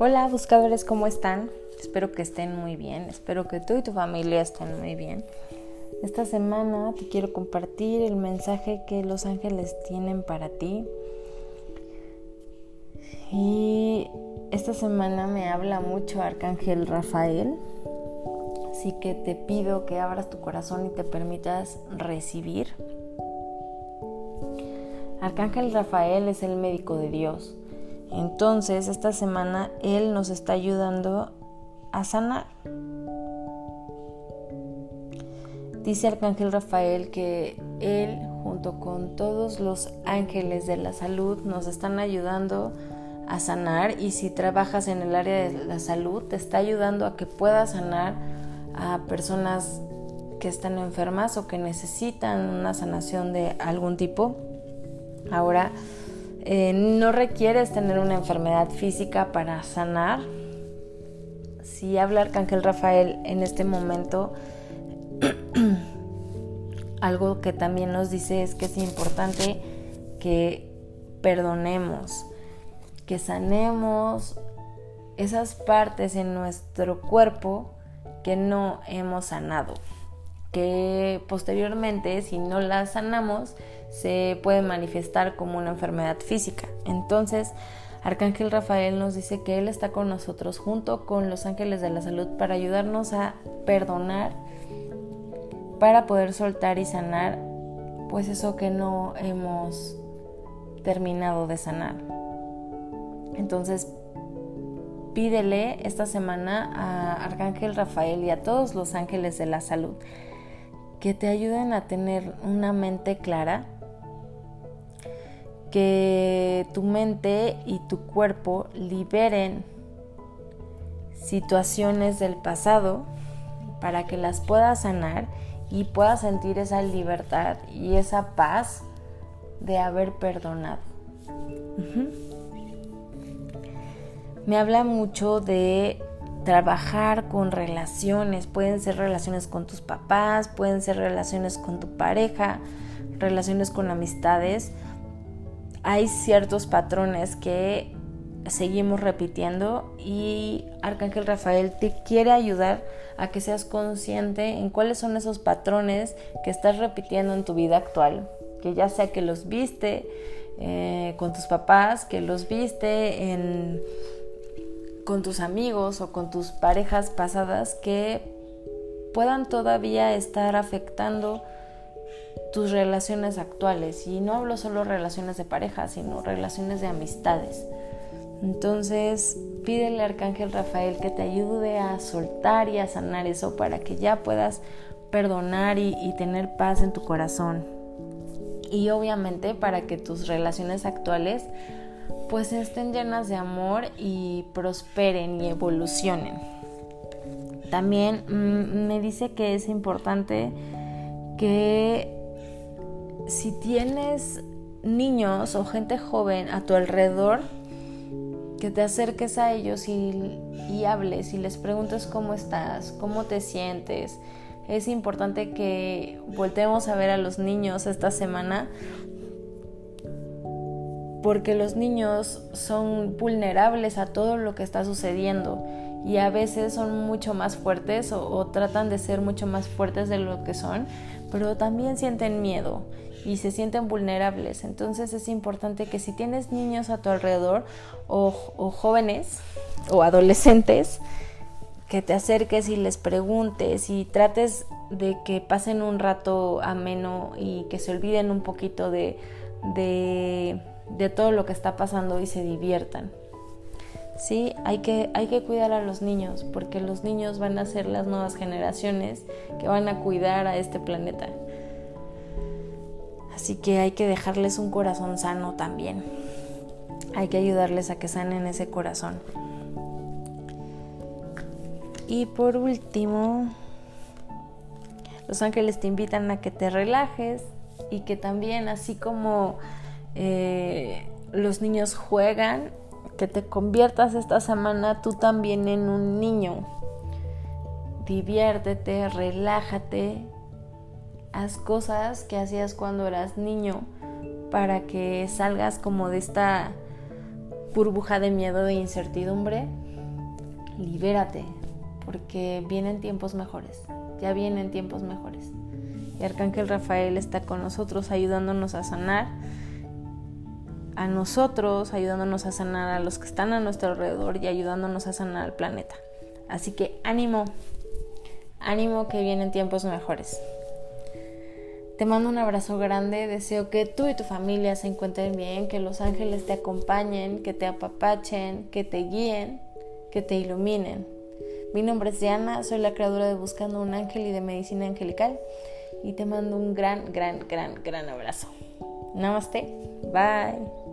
Hola buscadores, ¿cómo están? Espero que estén muy bien, espero que tú y tu familia estén muy bien. Esta semana te quiero compartir el mensaje que los ángeles tienen para ti. Y esta semana me habla mucho Arcángel Rafael, así que te pido que abras tu corazón y te permitas recibir. Arcángel Rafael es el médico de Dios entonces, esta semana Él nos está ayudando a sanar. Dice Arcángel Rafael que Él, junto con todos los ángeles de la salud, nos están ayudando a sanar y si trabajas en el área de la salud, te está ayudando a que puedas sanar a personas que están enfermas o que necesitan una sanación de algún tipo. Ahora, eh, no requieres tener una enfermedad física para sanar. Si habla Arcángel Rafael en este momento, algo que también nos dice es que es importante que perdonemos, que sanemos esas partes en nuestro cuerpo que no hemos sanado, que posteriormente si no las sanamos se puede manifestar como una enfermedad física. Entonces, Arcángel Rafael nos dice que Él está con nosotros junto con los ángeles de la salud para ayudarnos a perdonar, para poder soltar y sanar pues eso que no hemos terminado de sanar. Entonces, pídele esta semana a Arcángel Rafael y a todos los ángeles de la salud que te ayuden a tener una mente clara que tu mente y tu cuerpo liberen situaciones del pasado para que las puedas sanar y puedas sentir esa libertad y esa paz de haber perdonado. Me habla mucho de trabajar con relaciones, pueden ser relaciones con tus papás, pueden ser relaciones con tu pareja, relaciones con amistades. Hay ciertos patrones que seguimos repitiendo y Arcángel Rafael te quiere ayudar a que seas consciente en cuáles son esos patrones que estás repitiendo en tu vida actual, que ya sea que los viste eh, con tus papás, que los viste en, con tus amigos o con tus parejas pasadas que puedan todavía estar afectando tus relaciones actuales. Y no hablo solo relaciones de pareja, sino relaciones de amistades. Entonces, pídele al Arcángel Rafael que te ayude a soltar y a sanar eso para que ya puedas perdonar y, y tener paz en tu corazón. Y obviamente para que tus relaciones actuales pues estén llenas de amor y prosperen y evolucionen. También mm, me dice que es importante que si tienes niños o gente joven a tu alrededor, que te acerques a ellos y, hables y les preguntes cómo estás, cómo te sientes. Es importante que volteemos a ver a los niños esta semana porque los niños son vulnerables a todo lo que está sucediendo y a veces son mucho más fuertes o, tratan de ser mucho más fuertes de lo que son, pero también sienten miedo y se sienten vulnerables. Entonces es importante que si tienes niños a tu alrededor o, jóvenes o adolescentes, que te acerques y les preguntes y trates de que pasen un rato ameno y que se olviden un poquito de, de, de todo lo que está pasando y se diviertan. Sí, hay que, hay que cuidar a los niños porque los niños van a ser las nuevas generaciones que van a cuidar a este planeta. Así que hay que dejarles un corazón sano también. Hay que ayudarles a que sanen ese corazón. Y por último, los ángeles te invitan a que te relajes y que también así como eh, los niños juegan, que te conviertas esta semana tú también en un niño. Diviértete, relájate, haz cosas que hacías cuando eras niño para que salgas como de esta burbuja de miedo, de incertidumbre libérate, porque vienen tiempos mejores, ya vienen tiempos mejores. Y Arcángel Rafael está con nosotros ayudándonos a sanar a nosotros, ayudándonos a sanar a los que están a nuestro alrededor y ayudándonos a sanar al planeta. Así que ánimo, ánimo que vienen tiempos mejores. Te mando un abrazo grande, deseo que tú y tu familia se encuentren bien, que los ángeles te acompañen, que te apapachen, que te guíen, que te iluminen. Mi nombre es Diana, soy la creadora de Buscando un Ángel y de Medicina Angelical y te mando un gran, gran, gran, gran abrazo. Namaste, bye.